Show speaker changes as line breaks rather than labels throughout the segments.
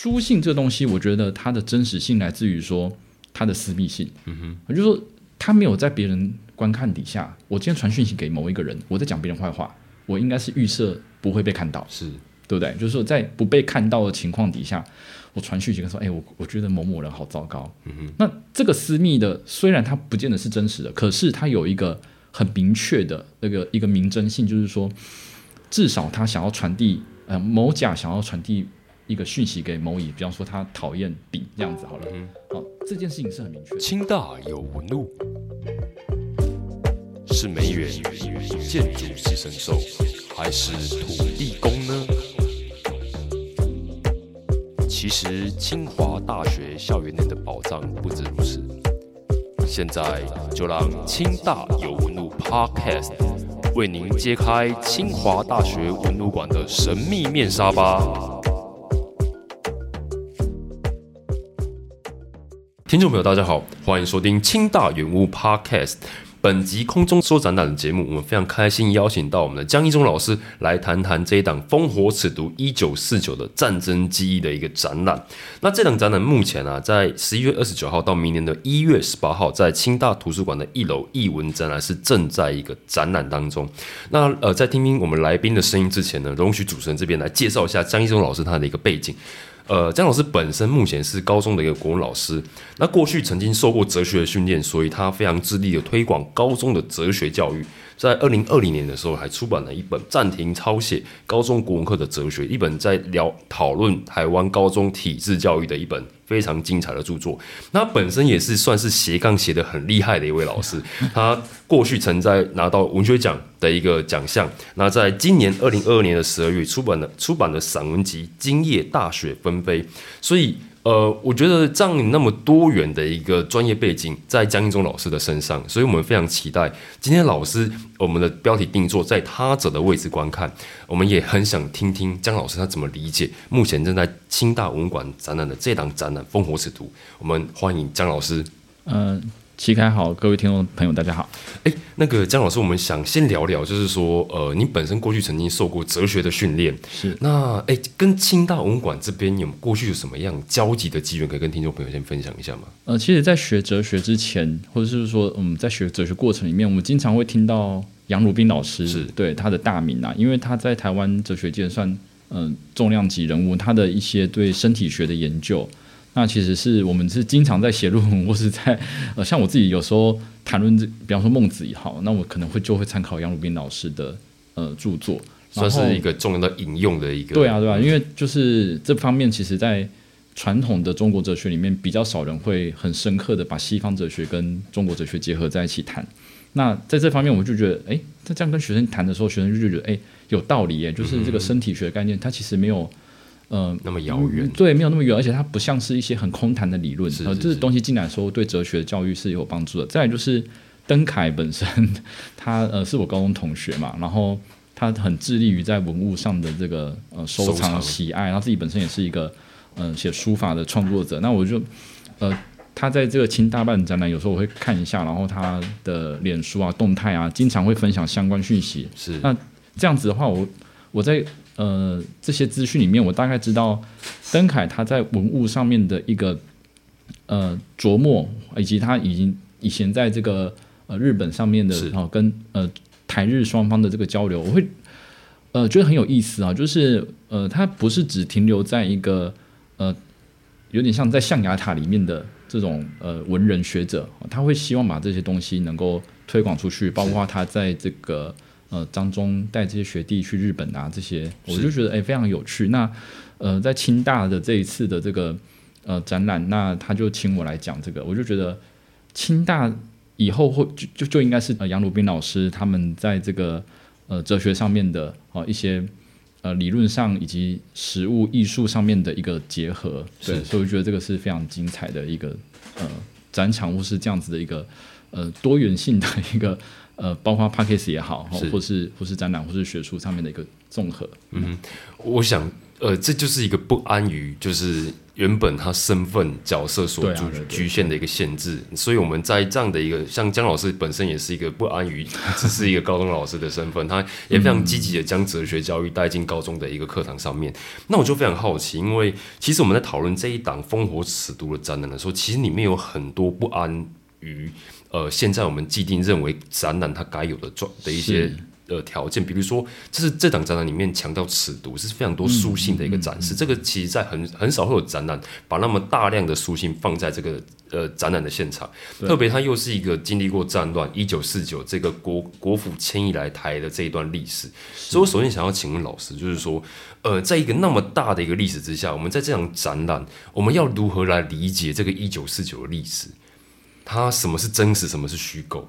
书信这东西，我觉得它的真实性来自于说它的私密性。嗯哼，也就是说，它没有在别人观看底下，我今天传讯息给某一个人，我在讲别人坏话，我应该是预设不会被看到，
是
对不对？就是说，在不被看到的情况底下，我传讯息跟说，哎，我我觉得某某人好糟糕。嗯哼，那这个私密的，虽然它不见得是真实的，可是它有一个很明确的那个一个明真性，就是说，至少他想要传递，呃，某甲想要传递。一个讯息给某乙，比方说他讨厌丙这样子好了，好，这件事情是很明确。
清大有纹路，是梅园建筑系神兽，还是土地公呢？其实清华大学校园内的宝藏不止如此。现在就让清大有纹路 Podcast 为您揭开清华大学文物馆的神秘面纱吧。听众朋友，大家好，欢迎收听清大远屋 Podcast。本集空中说展览的节目，我们非常开心邀请到我们的江一中老师来谈谈这一档烽火尺读一九四九的战争记忆的一个展览。那这档展览目前啊，在十一月二十九号到明年的一月十八号，在清大图书馆的一楼艺文展览是正在一个展览当中。那呃，在听听我们来宾的声音之前呢，容许主持人这边来介绍一下江一中老师他的一个背景。呃，江老师本身目前是高中的一个国文老师，那过去曾经受过哲学的训练，所以他非常致力的推广高中的哲学教育。在二零二零年的时候，还出版了一本暂停抄写高中国文课的哲学，一本在聊讨论台湾高中体制教育的一本非常精彩的著作。那本身也是算是斜杠写的很厉害的一位老师，他过去曾在拿到文学奖的一个奖项。那在今年二零二二年的十二月出版了出版的散文集《今夜大雪纷飞》，所以。呃，我觉得这样那么多元的一个专业背景在江一中老师的身上，所以我们非常期待今天老师我们的标题定做在他者的位置观看，我们也很想听听江老师他怎么理解目前正在清大文馆展览的这档展览《烽火尺图》，我们欢迎江老师。
嗯。齐开好，各位听众朋友，大家好。
哎，那个江老师，我们想先聊聊，就是说，呃，你本身过去曾经受过哲学的训练，
是
那哎，跟清大文馆这边有过去有什么样交集的机缘，可以跟听众朋友先分享一下吗？
呃，其实，在学哲学之前，或者是说，嗯，在学哲学过程里面，我们经常会听到杨鲁斌老师
是
对他的大名啊，因为他在台湾哲学界算嗯重量级人物，他的一些对身体学的研究。那其实是我们是经常在写论文，或是在 呃，像我自己有时候谈论这，比方说孟子也好，那我可能会就会参考杨鲁斌老师的呃著作，
算是一个重要的引用的一个。
对啊，对啊，因为就是这方面，其实在传统的中国哲学里面，比较少人会很深刻的把西方哲学跟中国哲学结合在一起谈。那在这方面，我就觉得，哎，那这样跟学生谈的时候，学生就觉得，哎，有道理耶，就是这个身体学的概念，它其实没有。
嗯，那么遥远，
对，没有那么远，而且它不像是一些很空谈的理论，
呃，
这东西进来说对哲学教育是有帮助的。再来就是登凯本身，他呃是我高中同学嘛，然后他很致力于在文物上的这个呃收藏喜爱，他自己本身也是一个嗯写书法的创作者。那我就呃他在这个清大办展览，有时候我会看一下，然后他的脸书啊动态啊，经常会分享相关讯息。
是
那这样子的话，我我在。呃，这些资讯里面，我大概知道登凯他在文物上面的一个呃琢磨，以及他已经以前在这个呃日本上面的哦，跟呃台日双方的这个交流，我会呃觉得很有意思啊。就是呃，他不是只停留在一个呃有点像在象牙塔里面的这种呃文人学者，他会希望把这些东西能够推广出去，包括他在这个。呃，张忠带这些学弟去日本啊，这些我就觉得哎非常有趣。那呃，在清大的这一次的这个呃展览，那他就请我来讲这个，我就觉得清大以后会就就就应该是呃杨鲁宾老师他们在这个呃哲学上面的哦一些呃理论上以及实物艺术上面的一个结合，对，所以我觉得这个是非常精彩的一个呃展场，或是这样子的一个呃多元性的一个。呃，包括 p a c k a g e 也好，或是或是展览，或是学术上面的一个综合。
嗯，我想，呃，这就是一个不安于就是原本他身份角色所局限的一个限制，所以我们在这样的一个像姜老师本身也是一个不安于 只是一个高中老师的身份，他也非常积极的将哲学教育带进高中的一个课堂上面。那我就非常好奇，因为其实我们在讨论这一档烽火尺度的展览的时候，其实里面有很多不安于呃现在我们既定认为展览它该有的状的一些。呃，条件，比如说，这是这档展览里面强调尺度，是非常多书信的一个展示。这个其实，在很很少会有展览把那么大量的书信放在这个呃展览的现场，特别它又是一个经历过战乱，一九四九这个国国府迁移来台的这一段历史。所以我首先想要请问老师，就是说，呃，在一个那么大的一个历史之下，我们在这场展览，我们要如何来理解这个一九四九的历史？它什么是真实，什么是虚构？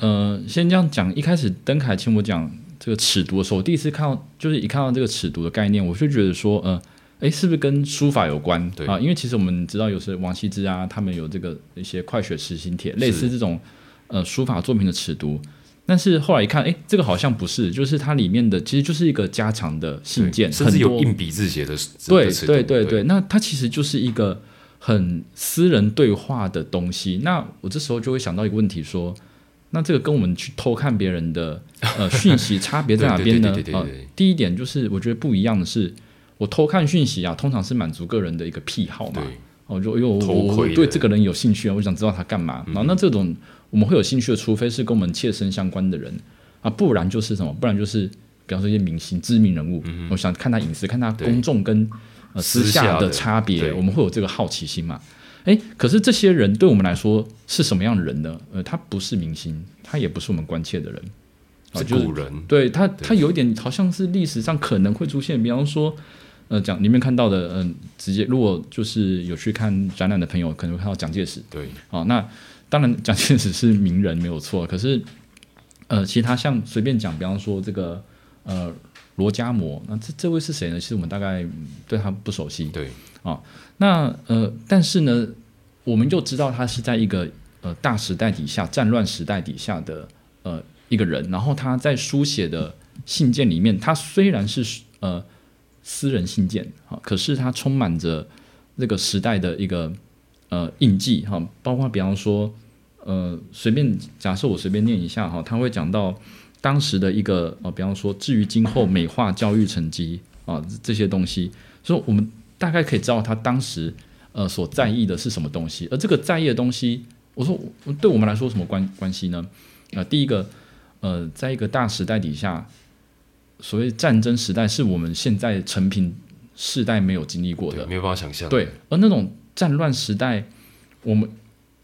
呃，先这样讲，一开始登凯请我讲这个尺度的时候，我第一次看到，就是一看到这个尺度的概念，我就觉得说，呃，诶，是不是跟书法有关？
对
啊，因为其实我们知道，有时王羲之啊，他们有这个一些快雪时行帖，类似这种呃书法作品的尺度。但是后来一看，哎，这个好像不是，就是它里面的其实就是一个加长的信件，
甚至有硬笔字写的，
对对对对，那它其实就是一个很私人对话的东西。那我这时候就会想到一个问题，说，那这个跟我们去偷看别人的 呃讯息差别在哪边呢呃第一点就是我觉得不一样的是，我偷看讯息啊，通常是满足个人的一个癖好嘛。
对
哦，就因为我
偷
我
窥的
我对这个人有兴趣啊，我想知道他干嘛。
嗯
然后那这种我们会有兴趣的，除非是跟我们切身相关的人啊，不然就是什么？不然就是比方说一些明星、知名人物，我想看他隐私，看他公众跟呃
私
私下的差别，我们会有这个好奇心嘛？诶，可是这些人对我们来说是什么样的人呢？呃，他不是明星，他也不是我们关切的人，啊，
是
就是
古人，
对他，他有一点好像是历史上可能会出现，比方说，呃，讲里面看到的，嗯、直接如果就是有去看展览的朋友，可能会看到蒋介石。
对
哦，那当然 蒋介石是名人没有错，可是，呃，其他像随便讲，比方说这个呃罗家摩，那这这位是谁呢？其实我们大概嗯对他不熟悉。
对啊
那呃，但是呢，我们就知道他是在一个呃大时代底下、战乱时代底下的呃一个人，然后他在书写的信件里面，他虽然是呃私人信件啊，可是他充满着这个时代的一个呃印记哈，包括比方说呃随便假设我随便念一下哈，他会讲到当时的一个呃，比方说至于今后美化教育成绩啊这这些东西，所以我们大概可以知道他当时呃所在意的是什么东西，而这个在意的东西，我说对我们来说什么关关系呢？呃，第一个，呃，在一个大时代底下，所谓战争时代是我们现在成平世代没有经历过的，
没有办法想象，
对，而那种战乱时代，我们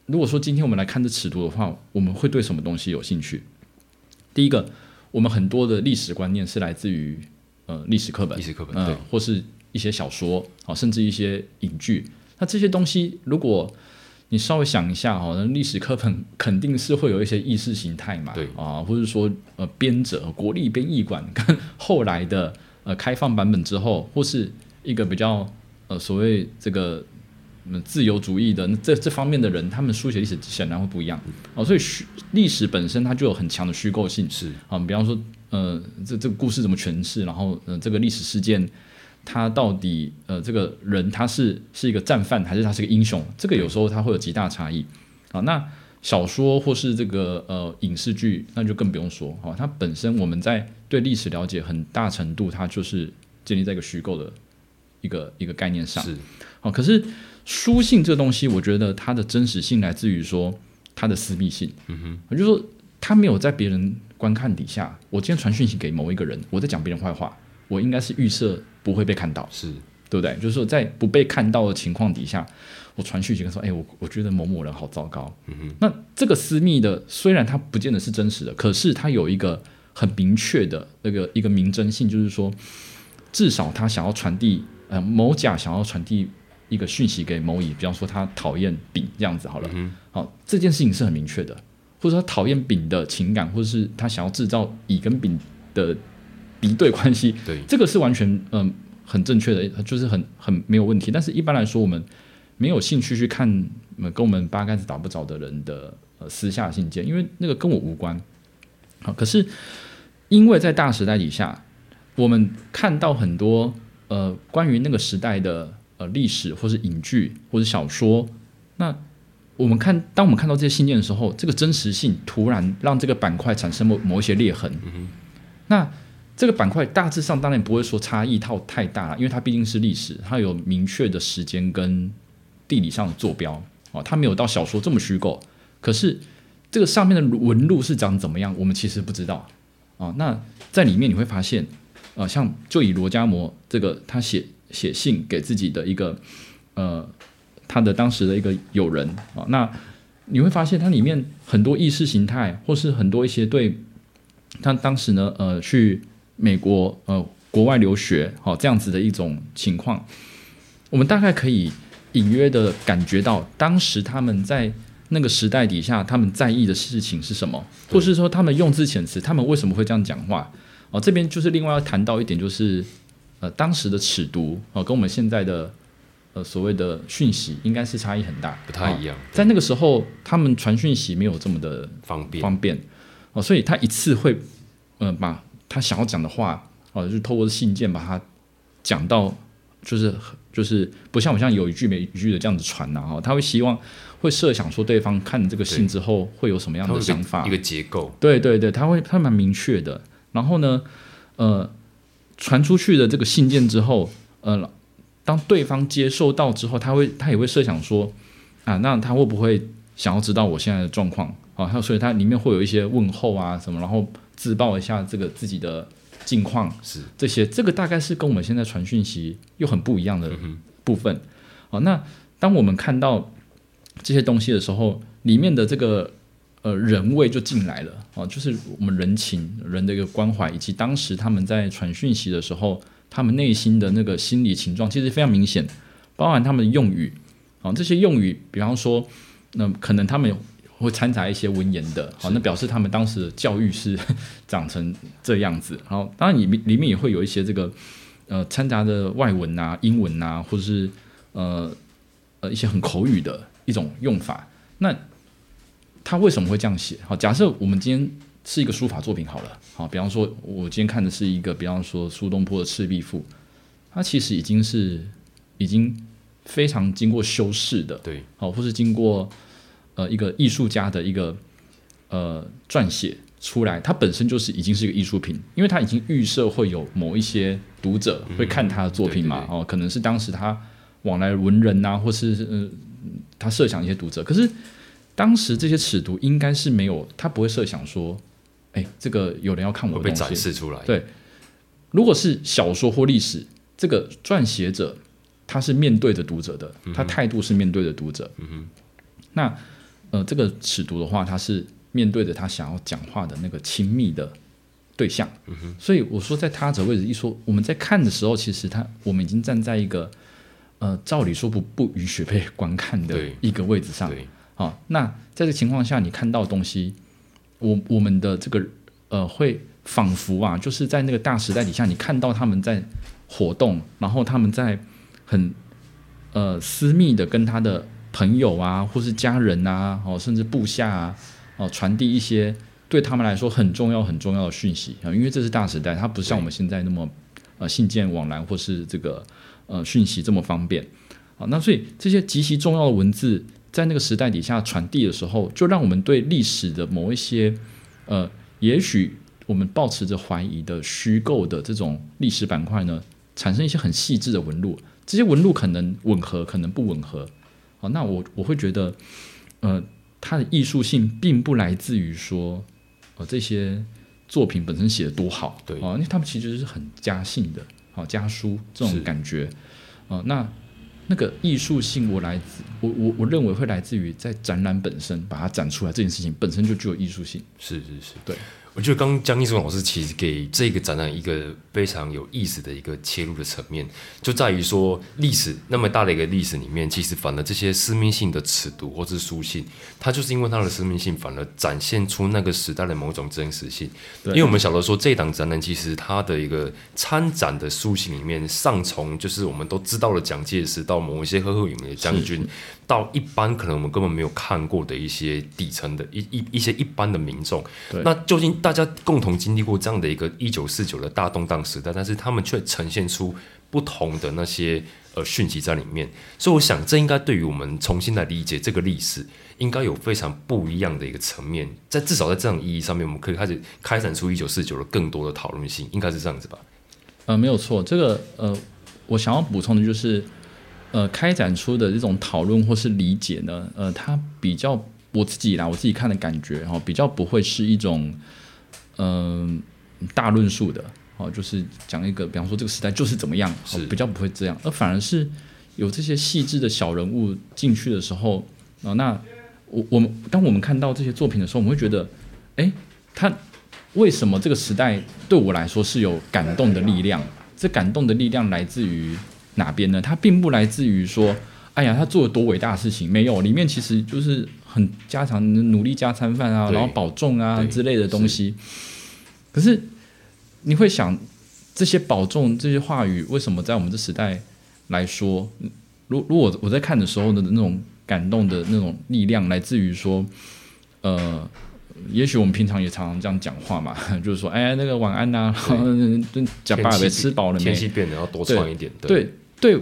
如果说今天我们来看这尺度的话，我们会对什么东西有兴趣？第一个，我们很多的历史观念是来自于呃历史课本
历，史课本
呃
对，
或是一些小说，啊，甚至一些影剧。那这些东西，如果你稍微想一下哈，那历史课本肯定是会有一些意识形态嘛，
对
啊，或者说呃编者国立编译馆 跟后来的呃开放版本之后，或是一个比较呃所谓这个嗯自由主义的这这方面的人，他们书写历史显然会不一样哦，所以虚历史本身它就有很强的虚构性，
是
啊，比方说，呃，这这个故事怎么诠释，然后，呃，这个历史事件，它到底，呃，这个人他是是一个战犯，还是他是个英雄？这个有时候他会有极大差异。啊，那小说或是这个呃影视剧，那就更不用说，哈、它本身我们在对历史了解很大程度，它就是建立在一个虚构的一个一个概念上。
是
好、可是书信这东西，我觉得它的真实性来自于说它的私密性。嗯哼，也就是说，它没有在别人观看底下，我今天传讯息给某一个人，我在讲别人坏话，我应该是预设不会被看到，
是
对不对？就是说，在不被看到的情况底下，我传讯息跟说，哎，我我觉得某某人好糟糕。嗯哼，那这个私密的，虽然它不见得是真实的，可是它有一个很明确的那个一个明真性，就是说，至少他想要传递，呃，某甲想要传递一个讯息给某乙，比方说他讨厌丙这样子好了，好，这件事情是很明确的，或者说他讨厌丙的情感，或者是他想要制造乙跟丙的敌对关系，
对
这个是完全嗯、很正确的，就是很很没有问题。但是一般来说，我们没有兴趣去看、呃跟我们八竿子打不着的人的呃私下信件，因为那个跟我无关。好，可是因为在大时代底下，我们看到很多呃关于那个时代的呃历史或是影剧或者小说，那我们看当我们看到这些信件的时候，这个真实性突然让这个板块产生某某一些裂痕。那这个板块大致上当然不会说差异套太大了，因为它毕竟是历史，它有明确的时间跟地理上的坐标哦，它没有到小说这么虚构。可是这个上面的纹路是长怎么样，我们其实不知道啊。那在里面你会发现，呃，像就以罗家摩这个他写写信给自己的一个呃他的当时的一个友人啊，那你会发现它里面很多意识形态，或是很多一些对他当时呢呃去。美国呃，国外留学，好这样子的一种情况，我们大概可以隐约的感觉到，当时他们在那个时代底下，他们在意的事情是什么，或是说他们用字遣词，他们为什么会这样讲话？哦，这边就是另外要谈到一点，就是呃，当时的尺度哦，跟我们现在的呃所谓的讯息应该是差异很大，
不太一样。
在那个时候，他们传讯息没有这么的
方便
方便哦，所以他一次会呃把。他想要讲的话，哦，就是透过信件把它讲到，就是就是不像我像有一句没一句的这样子传呐，哈，他会希望会设想说对方看这个信之后会有什么样的想法，
一个结构，
对对对，他会他蛮明确的。然后呢，呃，传出去的这个信件之后，呃，当对方接受到之后，他会他也会设想说，啊，那他会不会想要知道我现在的状况啊？他所以他里面会有一些问候啊什么，然后。自报一下这个自己的近况
是
这些，这个大概是跟我们现在传讯息又很不一样的部分。好，那当我们看到这些东西的时候，里面的这个呃人味就进来了啊，就是我们人情人的一个关怀，以及当时他们在传讯息的时候，他们内心的那个心理情状，其实非常明显，包含他们的用语啊，这些用语，比方说，那可能他们。会掺杂一些文言的，好，那表示他们当时的教育是长成这样子。然后，当然里面里面也会有一些这个呃掺杂的外文啊、英文啊，或者是呃呃一些很口语的一种用法。那他为什么会这样写？好，假设我们今天是一个书法作品好了，好，比方说我今天看的是一个，比方说苏东坡的《赤壁赋》，它其实已经是已经非常经过修饰的，
对，
好，或是经过。呃，一个艺术家的一个呃撰写出来，它本身就是已经是一个艺术品，因为他已经预设会有某一些读者会看他的作品嘛，哦，可能是当时他往来文人呐，或是呃他设想一些读者，可是当时这些尺度应该是没有，他不会设想说，哎，这个有人要看我
被展示出来。
对，如果是小说或历史，这个撰写者他是面对着读者的，他态度是面对着读者，嗯哼，那。呃，这个尺度的话，他是面对着他想要讲话的那个亲密的对象，所以我说在他者位置一说，我们在看的时候，其实他我们已经站在一个呃，照理说不不允许被观看的一个位置上。好，那在这个情况下，你看到东西，我我们的这个呃，会仿佛啊，就是在那个大时代底下，你看到他们在活动，然后他们在很呃私密的跟他的。朋友啊，或是家人啊，哦，甚至部下啊，哦，传递一些对他们来说很重要、很重要的讯息啊，因为这是大时代，它不像我们现在那么呃信件往来或是这个呃讯息这么方便好。那所以这些极其重要的文字在那个时代底下传递的时候，就让我们对历史的某一些呃，也许我们保持着怀疑的虚构的这种历史板块呢，产生一些很细致的纹路，这些纹路可能吻合，可能不吻合。好那我我会觉得，呃，它的艺术性并不来自于说，呃，这些作品本身写的多好，
对。
啊，因为他们其实是很家性的，好家书这种感觉，啊，那那个艺术性我来自我我我认为会来自于在展览本身把它展出来这件事情本身就具有艺术性，
是是是，
对。
我觉得刚江一松老师其实给这个展览一个非常有意思的一个切入的层面，就在于说历史那么大的一个历史里面，其实反而这些私密性的尺度或是书信，它就是因为它的私密性，反而展现出那个时代的某种真实性。因为我们晓得说，这档展览其实它的一个参展的书信里面，上从就是我们都知道了蒋介石到某一些赫赫有名的将军。到一般可能我们根本没有看过的一些底层的一一一些一般的民众，那究竟大家共同经历过这样的一个一九四九的大动荡时代，但是他们却呈现出不同的那些呃讯息在里面，所以我想这应该对于我们重新来理解这个历史，应该有非常不一样的一个层面。在至少在这样意义上面，我们可以开始开展出一九四九的更多的讨论性，应该是这样子吧？
呃，没有错，这个呃，我想要补充的就是，呃，开展出的这种讨论或是理解呢，呃，它比较我自己啦，我自己看的感觉哈，比较不会是一种嗯大论述的。哦，就是讲一个，比方说这个时代就是怎么样，比较不会这样，而反而是有这些细致的小人物进去的时候，啊，那我我们当我们看到这些作品的时候，我们会觉得，哎，他为什么这个时代对我来说是有感动的力量？这感动的力量来自于哪边呢？它并不来自于说，哎呀，他做了多伟大的事情，没有，里面其实就是很家常努力加餐饭啊，然后保重啊之类的东西，可是。你会想，这些保重这些话语为什么在我们这时代来说，如如果我在看的时候的那种感动的那种力量，来自于说，呃，也许我们平常也常常这样讲话嘛，就是说，哎，那个晚安呐，讲爸爸吃饱了没？
天气变得要多穿一点。
对，对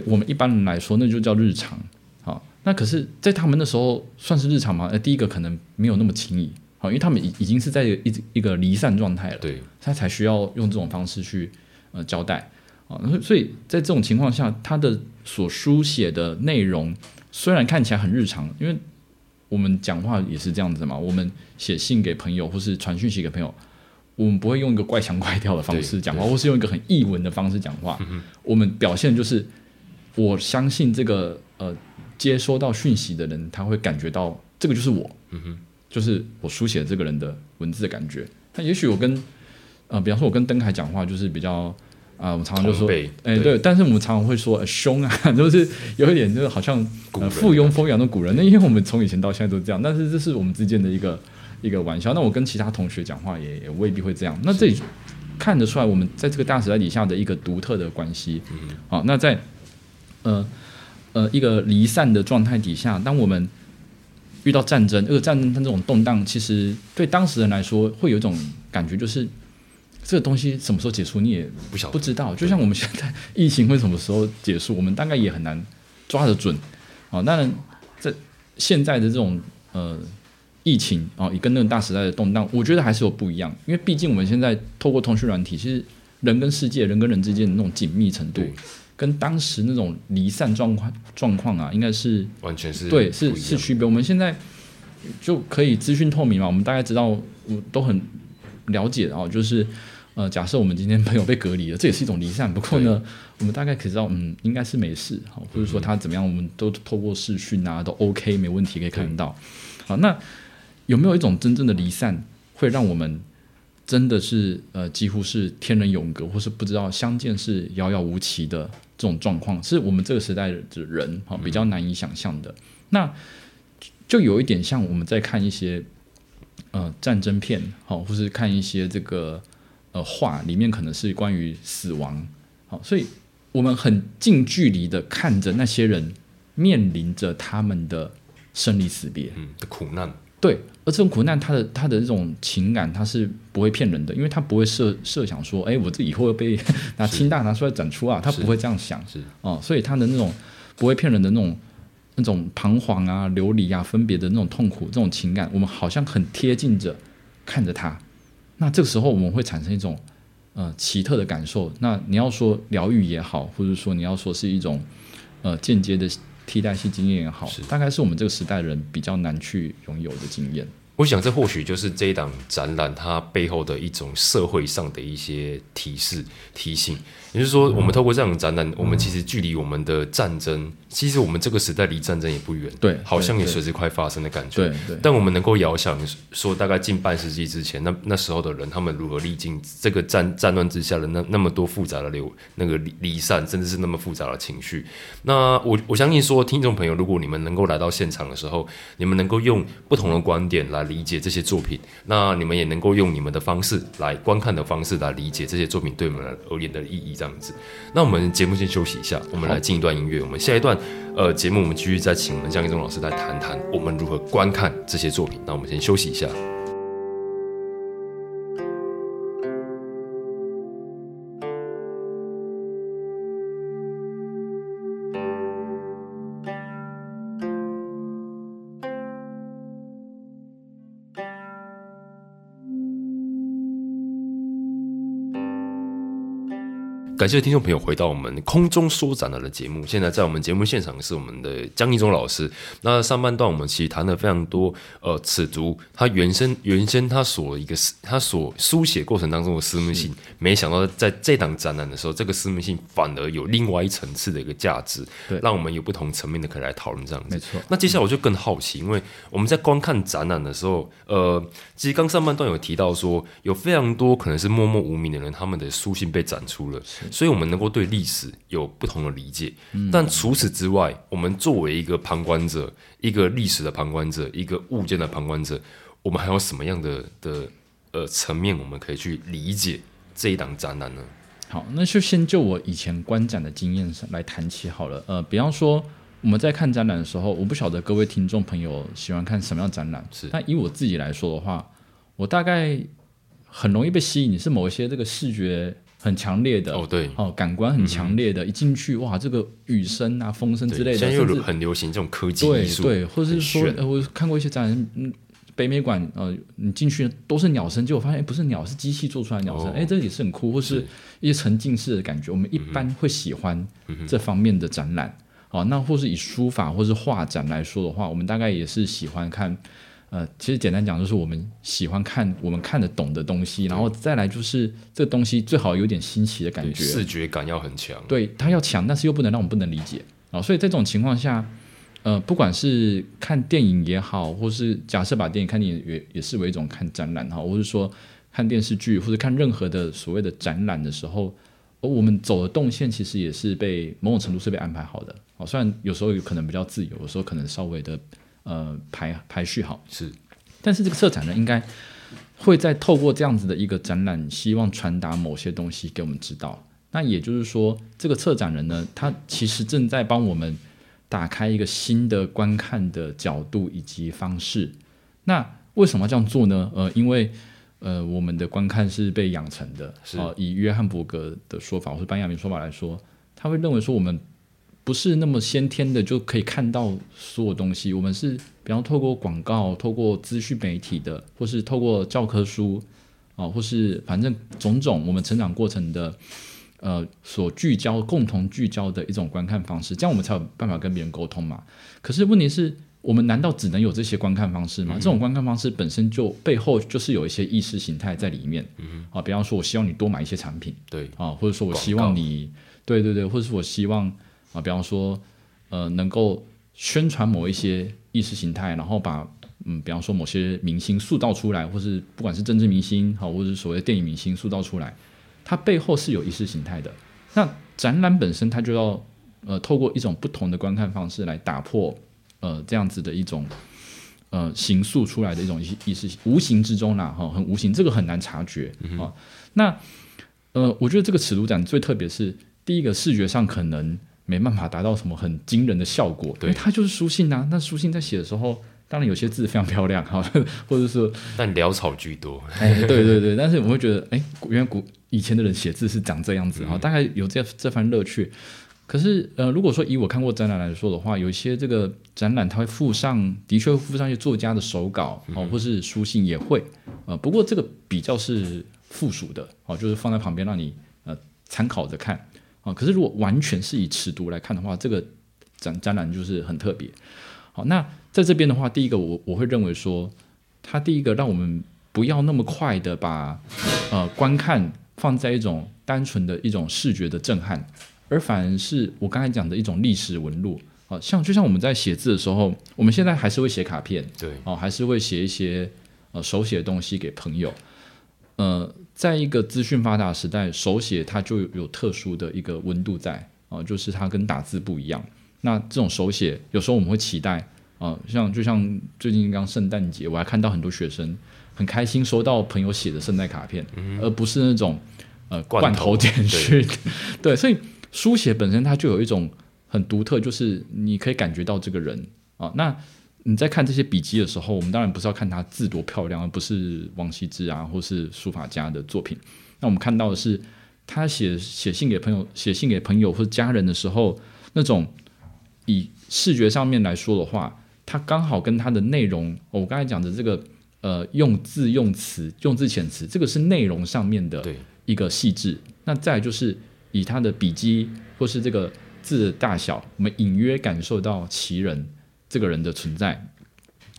我们一般人来说，那就叫日常。好，那可是，在他们那时候算是日常吗？呃，第一个可能没有那么轻易。好，因为他们已已经是在一一个离散状态了，
对，
他才需要用这种方式去呃交代啊。所以在这种情况下，他的所书写的内容虽然看起来很日常，因为我们讲话也是这样子嘛。我们写信给朋友或是传讯息给朋友，我们不会用一个怪腔怪调的方式讲话，或是用一个很译文的方式讲话。我们表现就是我相信这个呃接收到讯息的人，他会感觉到这个就是我。嗯哼。就是我书写这个人的文字的感觉。那也许我跟呃，比方说我跟登凯讲话，就是比较啊，我们常常就说，哎，对。但是我们常常会说凶啊，就是有一点就是好像附庸风雅的古人。那因为我们从以前到现在都这样，但是这是我们之间的一个一个玩笑。那我跟其他同学讲话也也未必会这样。那这里看得出来，我们在这个大时代底下的一个独特的关系。好，那在呃呃一个离散的状态底下，当我们遇到战争，这个战争它这种动荡，其实对当事人来说会有一种感觉，就是这个东西什么时候结束你也
不晓
不知道。就像我们现在疫情会什么时候结束，我们大概也很难抓得准。啊，当然这现在的这种呃疫情啊，也跟那个大时代的动荡，我觉得还是有不一样。因为毕竟我们现在透过通讯软体，其实人跟世界、人跟人之间的那种紧密程度。跟当时那种离散状况状况啊，应该是
完全是
对，是是区别。我们现在就可以资讯透明嘛，我们大概知道，我都很了解的哦。就是呃，假设我们今天朋友被隔离了，这也是一种离散。不过呢，我们大概可以知道，嗯，应该是没事，好，或者说他怎么样，我们都透过视讯啊，都 OK，没问题，可以看得到。好，那有没有一种真正的离散，会让我们？真的是呃，几乎是天人永隔，或是不知道相见是遥遥无期的这种状况，是我们这个时代的人哈比较难以想象的。那就有一点像我们在看一些呃战争片，好，或是看一些这个呃画，里面可能是关于死亡，好，所以我们很近距离的看着那些人面临着他们的生离死别，
嗯，的苦难。
对，而这种苦难，他的他的这种情感，他是不会骗人的，因为他不会设设想说，哎，我这以后会被 拿清大拿出来展出啊，他不会这样想，
是
哦，所以他的那种不会骗人的那种那种彷徨啊、流离啊、分别的那种痛苦，这种情感，我们好像很贴近着看着他，那这个时候我们会产生一种呃奇特的感受。那你要说疗愈也好，或者说你要说是一种呃间接的。替代性经验也好，大概是我们这个时代人比较难去拥有的经验。
我想，这或许就是这一档展览它背后的一种社会上的一些提示、提醒。也就是说，我们透过这样的展览，我们其实距离我们的战争，其实我们这个时代离战争也不远，
对，
好像也随时快发生的感觉。
对对。
但我们能够遥想说，大概近半世纪之前，那那时候的人，他们如何历经这个战战乱之下的那那么多复杂的流那个离离散，甚至是那么复杂的情绪。那我我相信说，听众朋友，如果你们能够来到现场的时候，你们能够用不同的观点来理解这些作品，那你们也能够用你们的方式来观看的方式来理解这些作品对我们而言的意义，这样子。那我们节目先休息一下，我们来进一段音乐。我们下一段，呃，节目我们继续再请我们江一中老师来谈谈我们如何观看这些作品。那我们先休息一下。感谢听众朋友回到我们空中说展览的节目。现在在我们节目现场是我们的江一中老师。那上半段我们其实谈了非常多，呃，此足他原生原先他所一个他所书写过程当中的私密性，没想到在这档展览的时候，这个私密性反而有另外一层次的一个价值，
对
让我们有不同层面的可以来讨论这样子。
没错
那接下来我就更好奇，因为我们在观看展览的时候，呃，其实刚上半段有提到说，有非常多可能是默默无名的人，他们的书信被展出了，所以我们能够对历史有不同的理解。但除此之外，我们作为一个旁观者，一个历史的旁观者，一个物件的旁观者，我们还有什么样的的呃层面，我们可以去理解这一档展览呢？
好，那就先就我以前观展的经验上来谈起好了。呃，比方说我们在看展览的时候，我不晓得各位听众朋友喜欢看什么样展览，
是
但以我自己来说的话，我大概很容易被吸引，是某一些这个视觉很强烈的
哦，对。
哦，感官很强烈的，一进去哇，这个雨声啊、风声之类的，
现在又很流行这种科技艺术，
对对，或者是说呃，我看过一些展览，嗯，北美馆，呃，你进去都是鸟声，结果发现，哎，不是鸟，是机器做出来的鸟声，
哦
哎、这也是很酷，或是一些沉浸式的感觉，我们一般会喜欢这方面的展览。哦、那或是以书法或是画展来说的话，我们大概也是喜欢看。呃，其实简单讲，就是我们喜欢看我们看得懂的东西，然后再来就是这个东西最好有点新奇的感觉，
视觉感要很强。
对，它要强，但是又不能让我们不能理解啊、所以在这种情况下，呃，不管是看电影也好，或是假设把电影看电影也也视为一种看展览哈，或是说看电视剧或者看任何的所谓的展览的时候，而我们走的动线其实也是被某种程度是被安排好的。哦，虽然有时候有可能比较自由，有时候可能稍微的呃排排序好，
是
但是这个策展人应该会在透过这样子的一个展览，希望传达某些东西给我们知道。那也就是说，这个策展人呢，他其实正在帮我们打开一个新的观看的角度以及方式。那为什么要这样做呢？呃，因为呃，我们的观看是被养成的。
是
呃，以约翰伯格的说法，或是班亚明说法来说，他会认为说我们不是那么先天的就可以看到所有东西，我们是比方透过广告、透过资讯媒体的，或是透过教科书啊、或是反正种种我们成长过程的呃所聚焦、共同聚焦的一种观看方式，这样我们才有办法跟别人沟通嘛。可是问题是。我们难道只能有这些观看方式吗？这种观看方式本身就背后就是有一些意识形态在里面，啊，比方说我希望你多买一些产品，
对，
啊，或者说我希望你，对对对，或者是我希望啊，比方说，呃，能够宣传某一些意识形态，然后把嗯，比方说某些明星塑造出来，或是不管是政治明星好，或者是所谓的电影明星塑造出来，它背后是有意识形态的。那展览本身，它就要呃，透过一种不同的观看方式来打破呃这样子的一种呃形塑出来的一种意意识，无形之中啦，哈，很无形，这个很难察觉啊、那呃，我觉得这个尺度展最特别是第一个视觉上可能没办法达到什么很惊人的效果，因为它就是书信啊。那书信在写的时候，当然有些字非常漂亮哈，或者是
但潦草居多。
哎，对对对，但是我会觉得，哎，原来古以前的人写字是长这样子哈，大概有这这番乐趣。可是，呃，如果说以我看过展览来说的话，有一些这个展览它会附上，的确会附上一些作家的手稿哦，或是书信也会，呃，不过这个比较是附属的哦，就是放在旁边让你呃参考着看啊、可是如果完全是以尺度来看的话，这个展展览就是很特别。好，那在这边的话，第一个我我会认为说，它第一个让我们不要那么快的把呃观看放在一种单纯的一种视觉的震撼，而反而是我刚才讲的一种历史纹路。好像就像我们在写字的时候，我们现在还是会写卡片，
对，
哦，还是会写一些呃手写的东西给朋友。呃，在一个资讯发达的时代，手写它就有特殊的一个温度在啊、就是它跟打字不一样。那这种手写，有时候我们会期待啊、像就像最近刚圣诞节，我还看到很多学生很开心收到朋友写的圣诞卡片，而不是那种呃
罐
罐
头
头简讯。对，所以书写本身它就有一种很独特，就是你可以感觉到这个人啊。那你在看这些笔记的时候，我们当然不是要看他字多漂亮，而不是王羲之啊，或是书法家的作品。那我们看到的是他写写信给朋友、写信给朋友或者家人的时候，那种以视觉上面来说的话，它刚好跟他的内容，哦我刚才讲的这个呃用字用词、用字遣词，这个是内容上面的，一个细致。那再就是以他的笔迹或是这个字的大小，我们隐约感受到其人这个人的存在。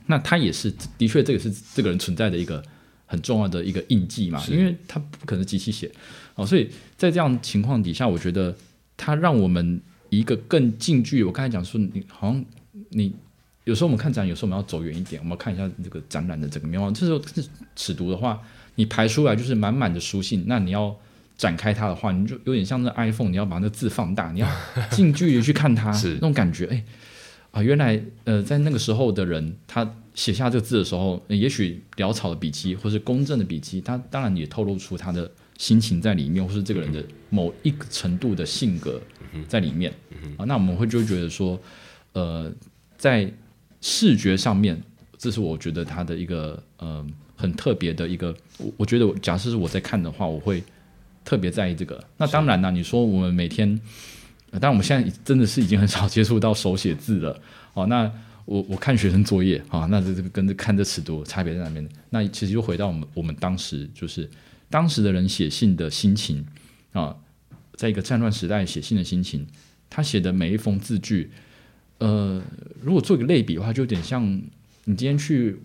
那他也是的确，这个是这个人存在的一个很重要的一个印记嘛，因为他不可能机器写哦，所以在这样情况底下，我觉得他让我们一个更近距离。我刚才讲说，你好像你有时候我们看展，有时候我们要走远一点，我们看一下这个展览的整个面貌。这时候是尺度的话，你排出来就是满满的书信，那你要展开它的话，你就有点像那 iPhone，你要把那个字放大，你要近距离去看它，那种感觉，哎。啊，原来呃，在那个时候的人，他写下这个字的时候，也许潦草的笔迹，或是公正的笔迹，他当然也透露出他的心情在里面，或是这个人的某一个程度的性格在里面。啊，那我们会就觉得说，呃，在视觉上面，这是我觉得他的一个呃很特别的一个，我我觉得假设是我在看的话，我会特别在意这个。那当然呢，你说我们每天。但我们现在真的是已经很少接触到手写字了哦。那我我看学生作业啊，那这这个跟这看这尺度差别在哪边？那其实又回到我们我们当时就是当时的人写信的心情啊，在一个战乱时代写信的心情，他写的每一封字句，呃，如果做一个类比的话，就有点像你今天去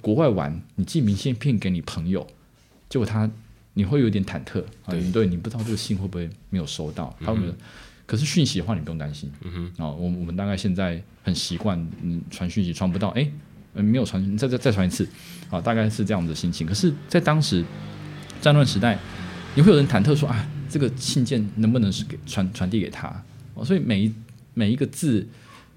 国外玩，你寄明信片给你朋友，结果他你会有点忐忑啊，对，你不知道这个信会不会没有收到，他们。可是讯息的话，你不用担心。嗯哼，哦，我我们大概现在很习惯，嗯，传讯息传不到，哎，没有传，再再再传一次，啊，大概是这样子的心情。可是，在当时战乱时代，你会有人忐忑说啊，这个信件能不能是给传传递给他？哦，所以每一每一个字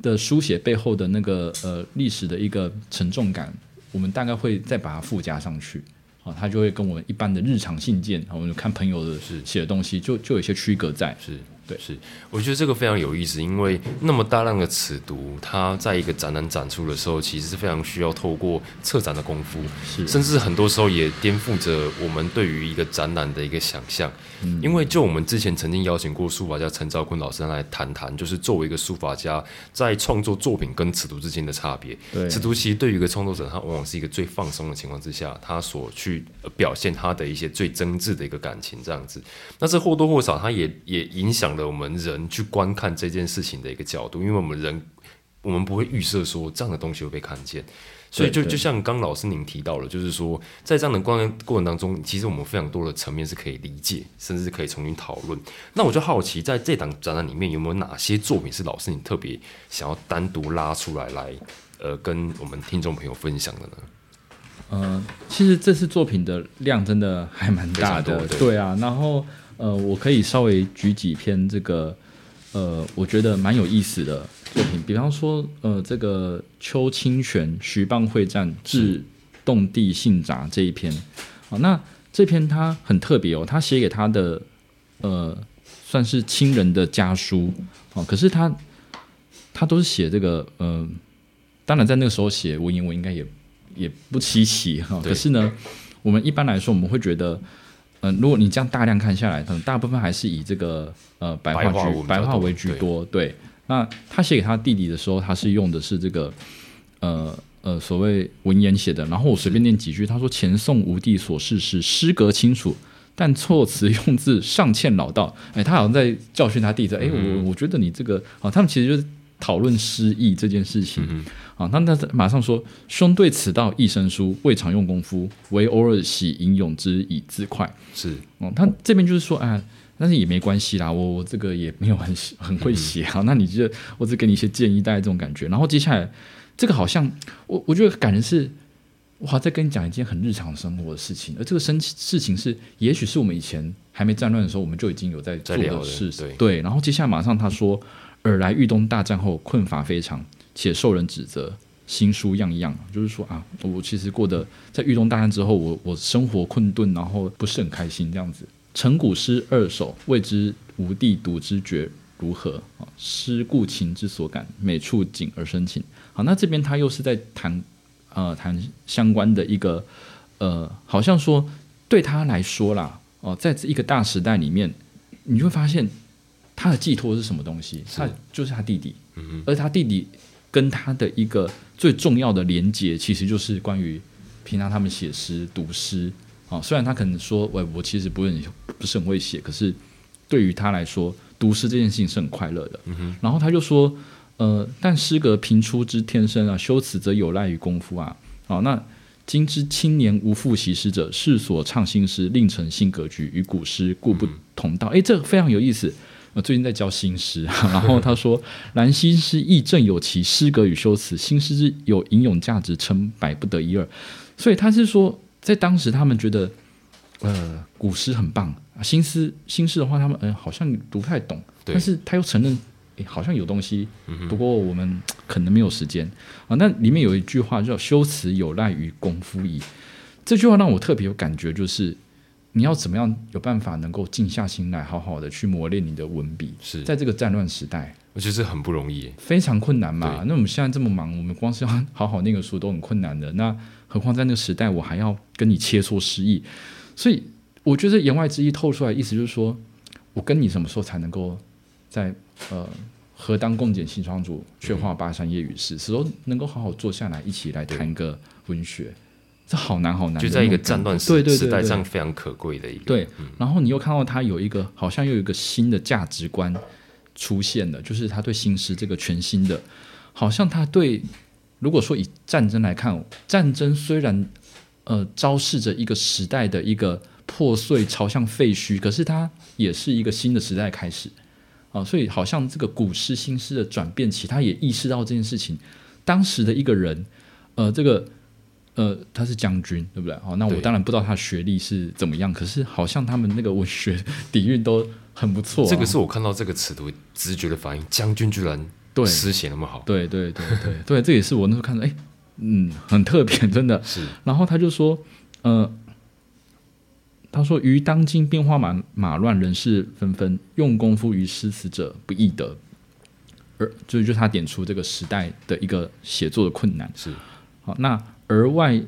的书写背后的那个呃历史的一个沉重感，我们大概会再把它附加上去。啊，他就会跟我们一般的日常信件，我们看朋友的写的东西，就就有一些区隔在。
是。对，是，我觉得这个非常有意思，因为那么大量的尺牍，它在一个展览展出的时候，其实是非常需要透过策展的功夫，
是，
甚至很多时候也颠覆着我们对于一个展览的一个想象。嗯，因为就我们之前曾经邀请过书法家陈兆坤老师来谈谈，就是作为一个书法家在创作作品跟尺牍之间的差别。
对，
尺牍其实对于一个创作者，他往往是一个最放松的情况之下，他所去表现他的一些最真挚的一个感情，这样子。那这或多或少，他也也影响了我们人。去观看这件事情的一个角度，因为我们人，我们不会预设说这样的东西会被看见，所以就就像刚老师您提到了，就是说在这样的观过程当中，其实我们非常多的层面是可以理解，甚至可以重新讨论。那我就好奇，在这档展览里面有没有哪些作品是老师你特别想要单独拉出来来，呃，跟我们听众朋友分享的呢？
呃，其实这次作品的量真的还蛮大的，对啊，然后呃，我可以稍微举几篇这个。呃，我觉得蛮有意思的作品，比方说，呃，这个邱清泉徐蚌会战致动地信札这一篇，好，那这篇他很特别哦，他写给他的呃，算是亲人的家书，哦，可是他他都是写这个，呃，当然在那个时候写文言文应该也也不稀奇哈，可是呢，我们一般来说我们会觉得。嗯，如果你这样大量看下来，可能大部分还是以这个呃白话居白话为居多。对，那他写给他弟弟的时候，他是用的是这个呃呃所谓文言写的。然后我随便念几句，他说：“前宋吴帝所事是，诗格清楚，但措辞用字尚欠老道。”哎，他好像在教训他弟弟。哎，我我觉得你这个啊，他们其实就是讨论失意这件事情。啊，那那马上说，兄对此道一生疏，未常用功夫，唯偶尔喜吟咏之以自快。
是，
哦，他这边就是说，哎，但是也没关系啦，我我这个也没有很很会写啊。那你就我只给你一些建议，大概这种感觉。然后接下来这个好像，我我觉得感觉是，哇，在跟你讲一件很日常生活的事情，而这个生事情是，也许是我们以前还没战乱的时候，我们就已经有在做的事。对，然后接下来马上他说，尔来豫东大战后，困乏非常。且受人指责，心书样样，就是说啊，我其实过得在豫东大战之后，我我生活困顿，然后不是很开心这样子。成古诗二首，未知吴地读之觉如何啊？诗故情之所感，每触景而生情。好，那这边他又是在谈呃谈相关的一个呃，好像说对他来说啦，哦，在这一个大时代里面，你会发现他的寄托是什么东西？他就是他弟弟，嗯而他弟弟。跟他的一个最重要的连接，其实就是关于平常他们写诗、读诗啊。虽然他可能说，我我其实不是很不是很会写，可是对于他来说，读诗这件事情是很快乐的。然后他就说，呃，但诗格平出之天生啊，修辞则有赖于功夫啊。好，那今之青年无复习诗者，世所唱新诗，另成新格局，与古诗故不同道。诶，这个非常有意思。我最近在教新诗，然后他说，兰新诗亦正有其诗格与修辞，新诗之有吟咏价值，称百不得一二。所以他是说，在当时他们觉得，呃，古诗很棒，新诗新诗的话，他们嗯好像读不太懂，但是他又承认，诶，好像有东西，不过我们可能没有时间啊。那里面有一句话叫“修辞有赖于功夫矣”，这句话让我特别有感觉，就是你要怎么样有办法能够静下心来，好好的去磨练你的文笔，
是。
在这个战乱时代
我觉得这很不容易。
非常困难嘛。那我们现在这么忙，我们光是要好好念个书都很困难的，那何况在那个时代，我还要跟你切磋诗意，所以我觉得言外之意透出来，意思就是说我跟你什么时候才能够在呃何当共剪西窗烛，却话巴山夜雨时，时候能够好好坐下来一起来谈个文学，这好难好难
就在一个战乱时
对对对
时代
对
上非常可贵的一个。
对，然后你又看到他有一个好像又有一个新的价值观出现了，就是他对新诗这个全新的，好像他对如果说以战争来看，战争虽然呃昭示着一个时代的一个破碎朝向废墟，可是它也是一个新的时代开始啊，所以好像这个古诗新诗的转变期，他也意识到这件事情，当时的一个人，呃，这个。呃，他是将军，对不对？好，那我当然不知道他学历是怎么样，可是好像他们那个文学底蕴都很不错、啊。
这个是我看到这个尺度直觉的反应，将军居然
对
诗写那么好，
对对对对对，这也是我那时候看到，哎，嗯，很特别，真的。
是
然后他就说，呃，他说：“于当今变化马马乱，人事纷纷，用功夫于诗词者不易得。”而就是就他点出这个时代的一个写作的困难。
是
好，那而外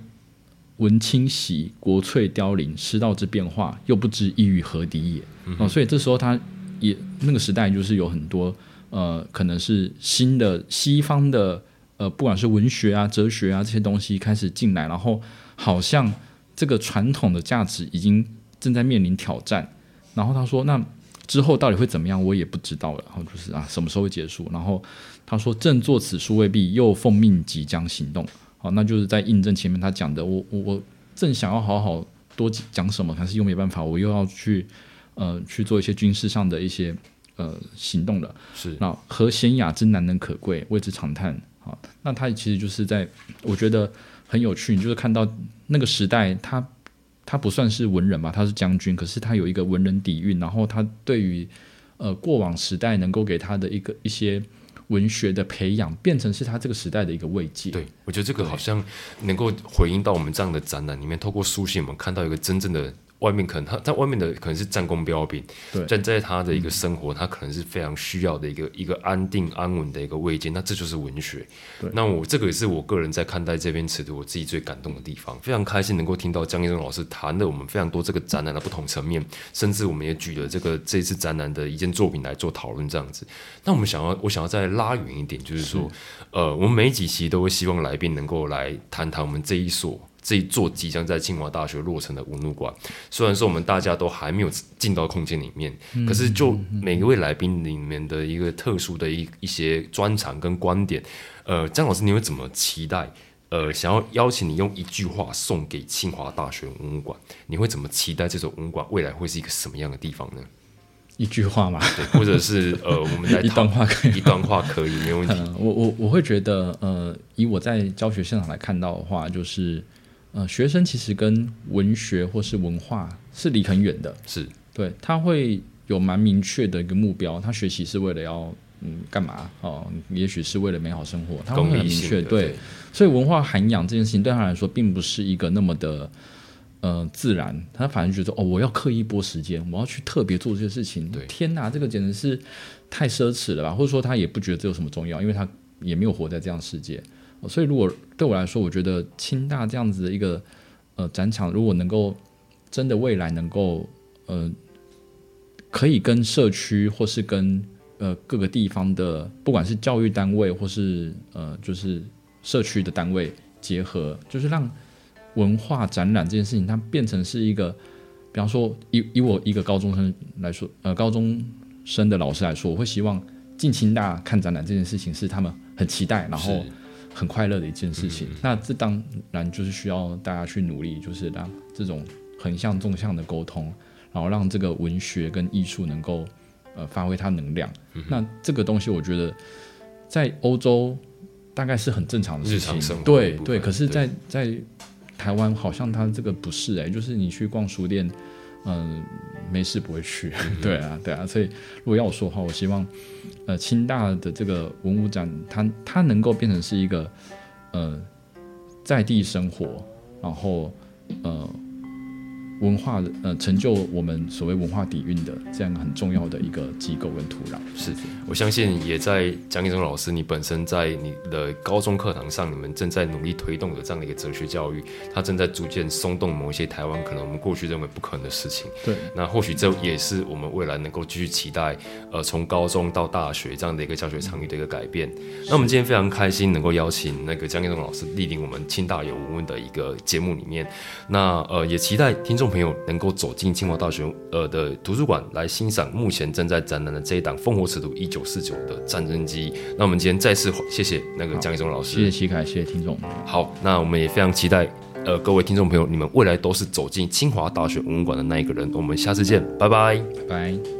文清洗，国粹凋零，失道之变化，又不知意欲何敌也。哦，所以这时候他也那个时代就是有很多呃，可能是新的西方的呃，不管是文学啊、哲学啊这些东西开始进来，然后好像这个传统的价值已经正在面临挑战。然后他说，那之后到底会怎么样，我也不知道了。然后就是啊，什么时候会结束？然后他说，正做此书未必，又奉命即将行动。好，那就是在印证前面他讲的，我我我正想要好好多讲什么，但是又没办法，我又要去呃去做一些军事上的一些呃行动了。
是
那和贤雅之难能可贵，谓之长叹。好，那他其实就是在我觉得很有趣，你就是看到那个时代，他他不算是文人吧，他是将军，可是他有一个文人底蕴，然后他对于呃过往时代能够给他的一个一些文学的培养，变成是他这个时代的一个慰藉。
对，我觉得这个好像能够回应到我们这样的展览里面，透过书信，我们看到一个真正的外面可能他在外面的可能是战功标炳，
对
但在他的一个生活，他可能是非常需要的一个一个安定安稳的一个慰藉，那这就是文学。那我这个也是我个人在看待这篇尺度我自己最感动的地方，非常开心能够听到江一中老师谈的我们非常多这个展览的不同层面，甚至我们也举了这个这次展览的一件作品来做讨论这样子。那我们想要，我想要再拉远一点，就是说，呃，我们每几期都会希望来宾能够来谈谈我们这一所。这一座即将在清华大学落成的文物馆，虽然说我们大家都还没有进到空间里面，可是就每一位来宾里面的一个特殊的一一些专长跟观点，呃，张老师，你会怎么期待？呃，想要邀请你用一句话送给清华大学文物馆，你会怎么期待这座文物馆未来会是一个什么样的地方呢？
一句话嘛，
对，或者是呃，我们来
一段话可以
一段话可以，没问题。
呃，我我我会觉得，呃，以我在教学现场来看到的话，就是，呃，学生其实跟文学或是文化是离很远的，
是
对，他会有蛮明确的一个目标，他学习是为了要嗯干嘛哦，也许是为了美好生活，他会很明确，对，所以文化涵养这件事情对他来说，并不是一个那么的呃自然，他反而觉得哦，我要刻意拨时间，我要去特别做这些事情。
对
天哪，这个简直是太奢侈了吧？或者说他也不觉得这有什么重要，因为他也没有活在这样的世界。所以如果对我来说，我觉得清大这样子的一个呃展场，如果能够真的未来能够呃可以跟社区或是跟呃各个地方的，不管是教育单位或是呃就是社区的单位结合，就是让文化展览这件事情，它变成是一个比方说以以我一个高中生来说，呃，高中生的老师来说，我会希望进清大看展览这件事情是他们很期待，然后很快乐的一件事情。那这当然就是需要大家去努力，就是让这种横向纵向的沟通，然后让这个文学跟艺术能够呃发挥它能量。那这个东西，我觉得在欧洲大概是很正常的事情，对对。可是，在在台湾好像它这个不是哎，就是你去逛书店，嗯，没事不会去，对啊对啊。所以如果要我说的话，我希望呃清大的这个文物展，它它能够变成是一个呃在地生活，然后呃。文化呃，成就我们所谓文化底蕴的这样很重要的一个机构跟土壤。
是，我相信也在蒋一中老师你本身在你的高中课堂上，你们正在努力推动的这样的一个哲学教育，它正在逐渐松动某一些台湾可能我们过去认为不可能的事情。
对，
那或许这也是我们未来能够继续期待，呃，从高中到大学这样的一个教学场域的一个改变。那我们今天非常开心能够邀请那个蒋一中老师莅临我们清大有文文的一个节目里面。那呃，也期待听众。朋友能够走进清华大学呃的图书馆来欣赏目前正在展览的这一档《烽火尺度一九四九》的战争机。那我们今天再次谢谢那个江一中老师，
谢谢齐凯，谢谢听众。
好，那我们也非常期待呃各位听众朋友，你们未来都是走进清华大学文物馆的那一个人。我们下次见，拜拜，
拜拜。